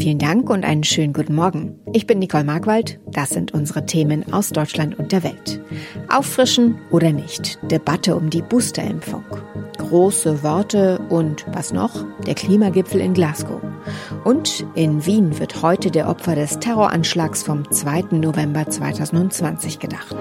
Vielen Dank und einen schönen guten Morgen. Ich bin Nicole Markwald. Das sind unsere Themen aus Deutschland und der Welt. Auffrischen oder nicht? Debatte um die Boosterimpfung. Große Worte und was noch? Der Klimagipfel in Glasgow. Und in Wien wird heute der Opfer des Terroranschlags vom 2. November 2020 gedacht.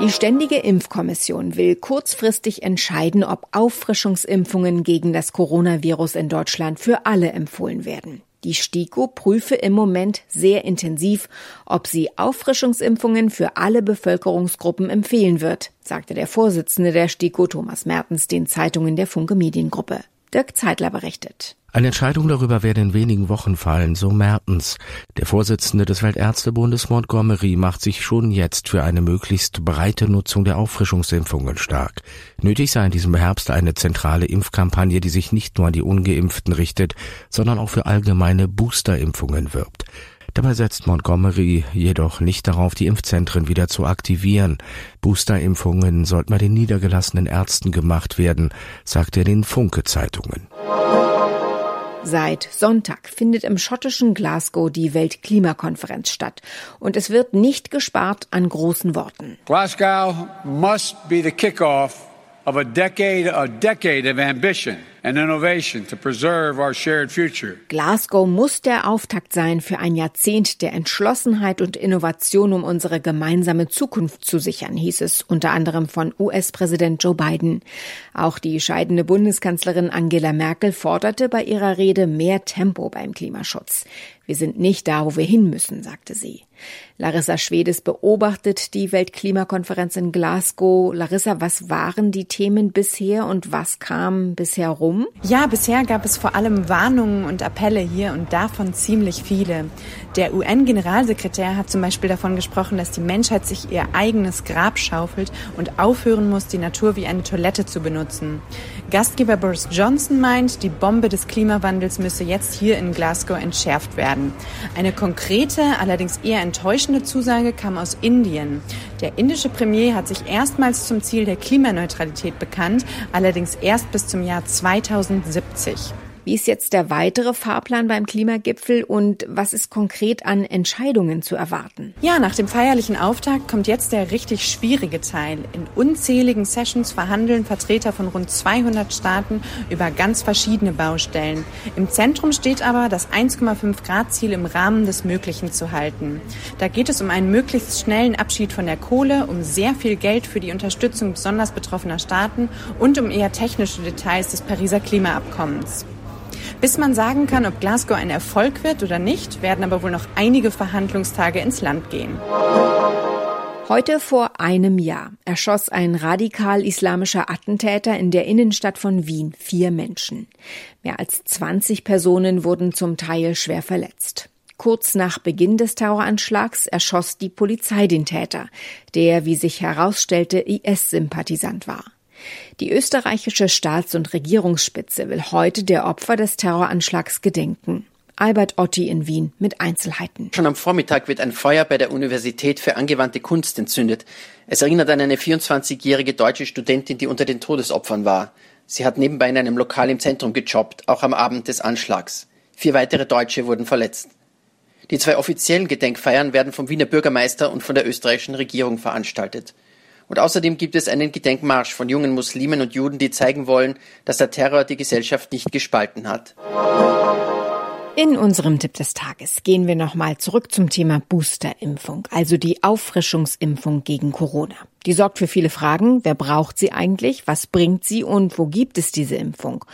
Die Ständige Impfkommission will kurzfristig entscheiden, ob Auffrischungsimpfungen gegen das Coronavirus in Deutschland für alle empfohlen werden. Die STIKO prüfe im Moment sehr intensiv, ob sie Auffrischungsimpfungen für alle Bevölkerungsgruppen empfehlen wird, sagte der Vorsitzende der STIKO Thomas Mertens den Zeitungen der Funke Mediengruppe. Dirk Zeitler berichtet. Eine Entscheidung darüber werde in wenigen Wochen fallen, so Mertens. Der Vorsitzende des Weltärztebundes Montgomery macht sich schon jetzt für eine möglichst breite Nutzung der Auffrischungsimpfungen stark. Nötig sei in diesem Herbst eine zentrale Impfkampagne, die sich nicht nur an die Ungeimpften richtet, sondern auch für allgemeine Boosterimpfungen wirbt. Dabei setzt Montgomery jedoch nicht darauf, die Impfzentren wieder zu aktivieren. Boosterimpfungen sollten bei den niedergelassenen Ärzten gemacht werden, sagt er den Funke-Zeitungen. Seit Sonntag findet im schottischen Glasgow die Weltklimakonferenz statt. Und es wird nicht gespart an großen Worten. Glasgow must be the kickoff of a decade, a decade of ambition and innovation to preserve our shared future. Glasgow muss der Auftakt sein für ein Jahrzehnt der Entschlossenheit und Innovation, um unsere gemeinsame Zukunft zu sichern, hieß es unter anderem von US-Präsident Joe Biden. Auch die scheidende Bundeskanzlerin Angela Merkel forderte bei ihrer Rede mehr Tempo beim Klimaschutz. Wir sind nicht da, wo wir hin müssen, sagte sie. Larissa Schwedes beobachtet die Weltklimakonferenz in Glasgow. Larissa, was waren die Themen bisher und was kam bisher rum? Ja, bisher gab es vor allem Warnungen und Appelle hier und davon ziemlich viele. Der UN-Generalsekretär hat zum Beispiel davon gesprochen, dass die Menschheit sich ihr eigenes Grab schaufelt und aufhören muss, die Natur wie eine Toilette zu benutzen. Gastgeber Boris Johnson meint, die Bombe des Klimawandels müsse jetzt hier in Glasgow entschärft werden. Eine konkrete, allerdings eher enttäuschende Zusage kam aus Indien. Der indische Premier hat sich erstmals zum Ziel der Klimaneutralität bekannt, allerdings erst bis zum Jahr 2070. Wie ist jetzt der weitere Fahrplan beim Klimagipfel und was ist konkret an Entscheidungen zu erwarten? Ja, nach dem feierlichen Auftakt kommt jetzt der richtig schwierige Teil. In unzähligen Sessions verhandeln Vertreter von rund 200 Staaten über ganz verschiedene Baustellen. Im Zentrum steht aber, das 1,5 Grad Ziel im Rahmen des Möglichen zu halten. Da geht es um einen möglichst schnellen Abschied von der Kohle, um sehr viel Geld für die Unterstützung besonders betroffener Staaten und um eher technische Details des Pariser Klimaabkommens. Bis man sagen kann, ob Glasgow ein Erfolg wird oder nicht, werden aber wohl noch einige Verhandlungstage ins Land gehen. Heute vor einem Jahr erschoss ein radikal-islamischer Attentäter in der Innenstadt von Wien vier Menschen. Mehr als 20 Personen wurden zum Teil schwer verletzt. Kurz nach Beginn des Terroranschlags erschoss die Polizei den Täter, der, wie sich herausstellte, IS-Sympathisant war. Die österreichische Staats- und Regierungsspitze will heute der Opfer des Terroranschlags gedenken. Albert Otti in Wien mit Einzelheiten. Schon am Vormittag wird ein Feuer bei der Universität für angewandte Kunst entzündet. Es erinnert an eine 24-jährige deutsche Studentin, die unter den Todesopfern war. Sie hat nebenbei in einem Lokal im Zentrum gejobbt, auch am Abend des Anschlags. Vier weitere Deutsche wurden verletzt. Die zwei offiziellen Gedenkfeiern werden vom Wiener Bürgermeister und von der österreichischen Regierung veranstaltet. Und außerdem gibt es einen Gedenkmarsch von jungen Muslimen und Juden, die zeigen wollen, dass der Terror die Gesellschaft nicht gespalten hat. In unserem Tipp des Tages gehen wir nochmal zurück zum Thema Boosterimpfung, also die Auffrischungsimpfung gegen Corona. Die sorgt für viele Fragen. Wer braucht sie eigentlich? Was bringt sie und wo gibt es diese Impfung?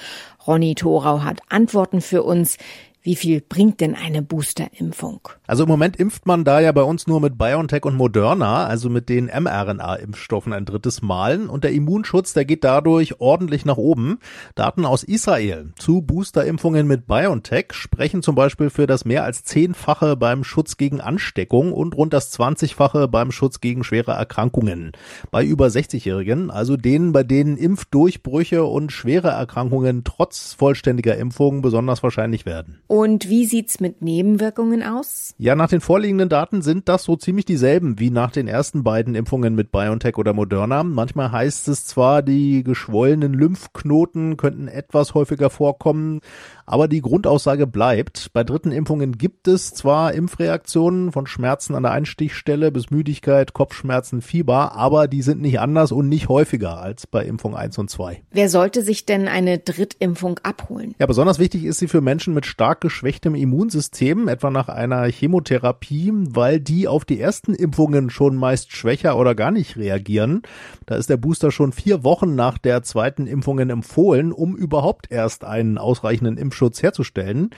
Ronny Thorau hat Antworten für uns. Wie viel bringt denn eine Boosterimpfung? Also im Moment impft man da ja bei uns nur mit BioNTech und Moderna, also mit den mRNA-Impfstoffen ein drittes Mal. Und der Immunschutz, der geht dadurch ordentlich nach oben. Daten aus Israel zu Boosterimpfungen mit BioNTech sprechen zum Beispiel für das mehr als zehnfache beim Schutz gegen Ansteckung und rund das zwanzigfache beim Schutz gegen schwere Erkrankungen. Bei über 60-Jährigen, also denen, bei denen Impfdurchbrüche und schwere Erkrankungen trotz vollständiger Impfungen besonders wahrscheinlich werden. Und wie sieht's mit Nebenwirkungen aus? Ja, nach den vorliegenden Daten sind das so ziemlich dieselben wie nach den ersten beiden Impfungen mit BioNTech oder Moderna. Manchmal heißt es zwar, die geschwollenen Lymphknoten könnten etwas häufiger vorkommen, aber die Grundaussage bleibt. Bei dritten Impfungen gibt es zwar Impfreaktionen von Schmerzen an der Einstichstelle bis Müdigkeit, Kopfschmerzen, Fieber, aber die sind nicht anders und nicht häufiger als bei Impfung 1 und 2. Wer sollte sich denn eine Drittimpfung abholen? Ja, besonders wichtig ist sie für Menschen mit stark geschwächtem Immunsystem, etwa nach einer Chemotherapie, weil die auf die ersten Impfungen schon meist schwächer oder gar nicht reagieren. Da ist der Booster schon vier Wochen nach der zweiten Impfungen empfohlen, um überhaupt erst einen ausreichenden Impfschutz herzustellen.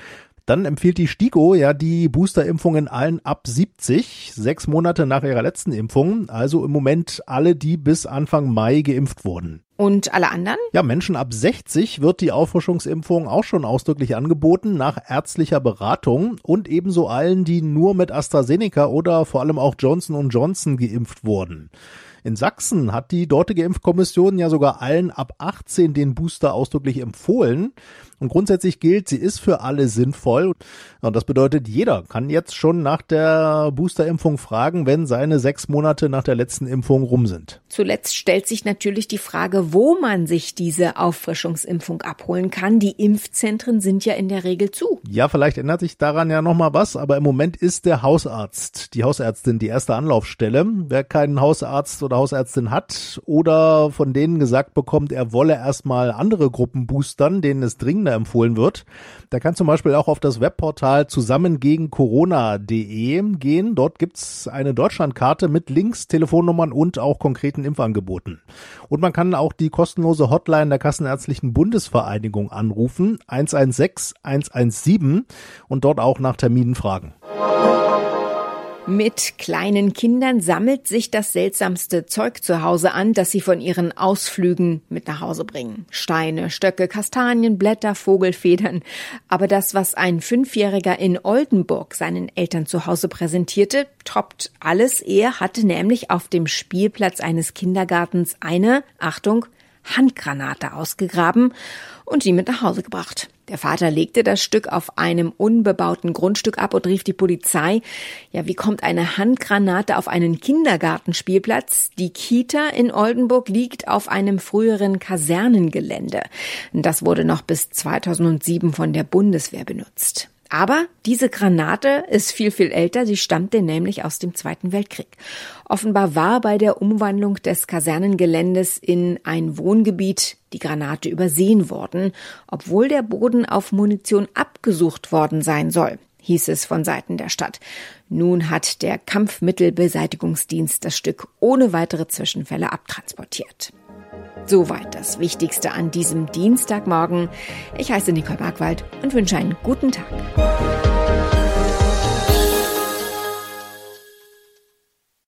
Dann empfiehlt die STIKO ja die Boosterimpfungen allen ab 70, sechs Monate nach ihrer letzten Impfung. Also im Moment alle, die bis Anfang Mai geimpft wurden. Und alle anderen? Ja, Menschen ab 60 wird die Auffrischungsimpfung auch schon ausdrücklich angeboten nach ärztlicher Beratung und ebenso allen, die nur mit AstraZeneca oder vor allem auch Johnson Johnson geimpft wurden. In Sachsen hat die dortige Impfkommission ja sogar allen ab 18 den Booster ausdrücklich empfohlen. Und grundsätzlich gilt, sie ist für alle sinnvoll. Und das bedeutet, jeder kann jetzt schon nach der Boosterimpfung fragen, wenn seine sechs Monate nach der letzten Impfung rum sind. Zuletzt stellt sich natürlich die Frage, wo man sich diese Auffrischungsimpfung abholen kann. Die Impfzentren sind ja in der Regel zu. Ja, vielleicht ändert sich daran ja nochmal was, aber im Moment ist der Hausarzt, die Hausärztin die erste Anlaufstelle. Wer keinen Hausarzt oder Hausärztin hat oder von denen gesagt bekommt, er wolle erstmal andere Gruppen boostern, denen es dringender empfohlen wird, der kann zum Beispiel auch auf das Webportal zusammengegencorona.de gehen. Dort gibt's eine Deutschlandkarte mit Links, Telefonnummern und auch konkreten Impfangeboten. Und man kann auch die kostenlose Hotline der Kassenärztlichen Bundesvereinigung anrufen, 116 117 und dort auch nach Terminen fragen. Mit kleinen Kindern sammelt sich das seltsamste Zeug zu Hause an, das sie von ihren Ausflügen mit nach Hause bringen. Steine, Stöcke, Kastanien, Blätter, Vogelfedern. Aber das, was ein Fünfjähriger in Oldenburg seinen Eltern zu Hause präsentierte, toppt alles. Er hatte nämlich auf dem Spielplatz eines Kindergartens eine, Achtung, Handgranate ausgegraben und die mit nach Hause gebracht. Der Vater legte das Stück auf einem unbebauten Grundstück ab und rief die Polizei. Ja, wie kommt eine Handgranate auf einen Kindergartenspielplatz? Die Kita in Oldenburg liegt auf einem früheren Kasernengelände. Das wurde noch bis 2007 von der Bundeswehr benutzt. Aber diese Granate ist viel, viel älter. Sie stammte nämlich aus dem Zweiten Weltkrieg. Offenbar war bei der Umwandlung des Kasernengeländes in ein Wohngebiet die Granate übersehen worden, obwohl der Boden auf Munition abgesucht worden sein soll hieß es von Seiten der Stadt. Nun hat der Kampfmittelbeseitigungsdienst das Stück ohne weitere Zwischenfälle abtransportiert. Soweit das Wichtigste an diesem Dienstagmorgen. Ich heiße Nicole Markwald und wünsche einen guten Tag.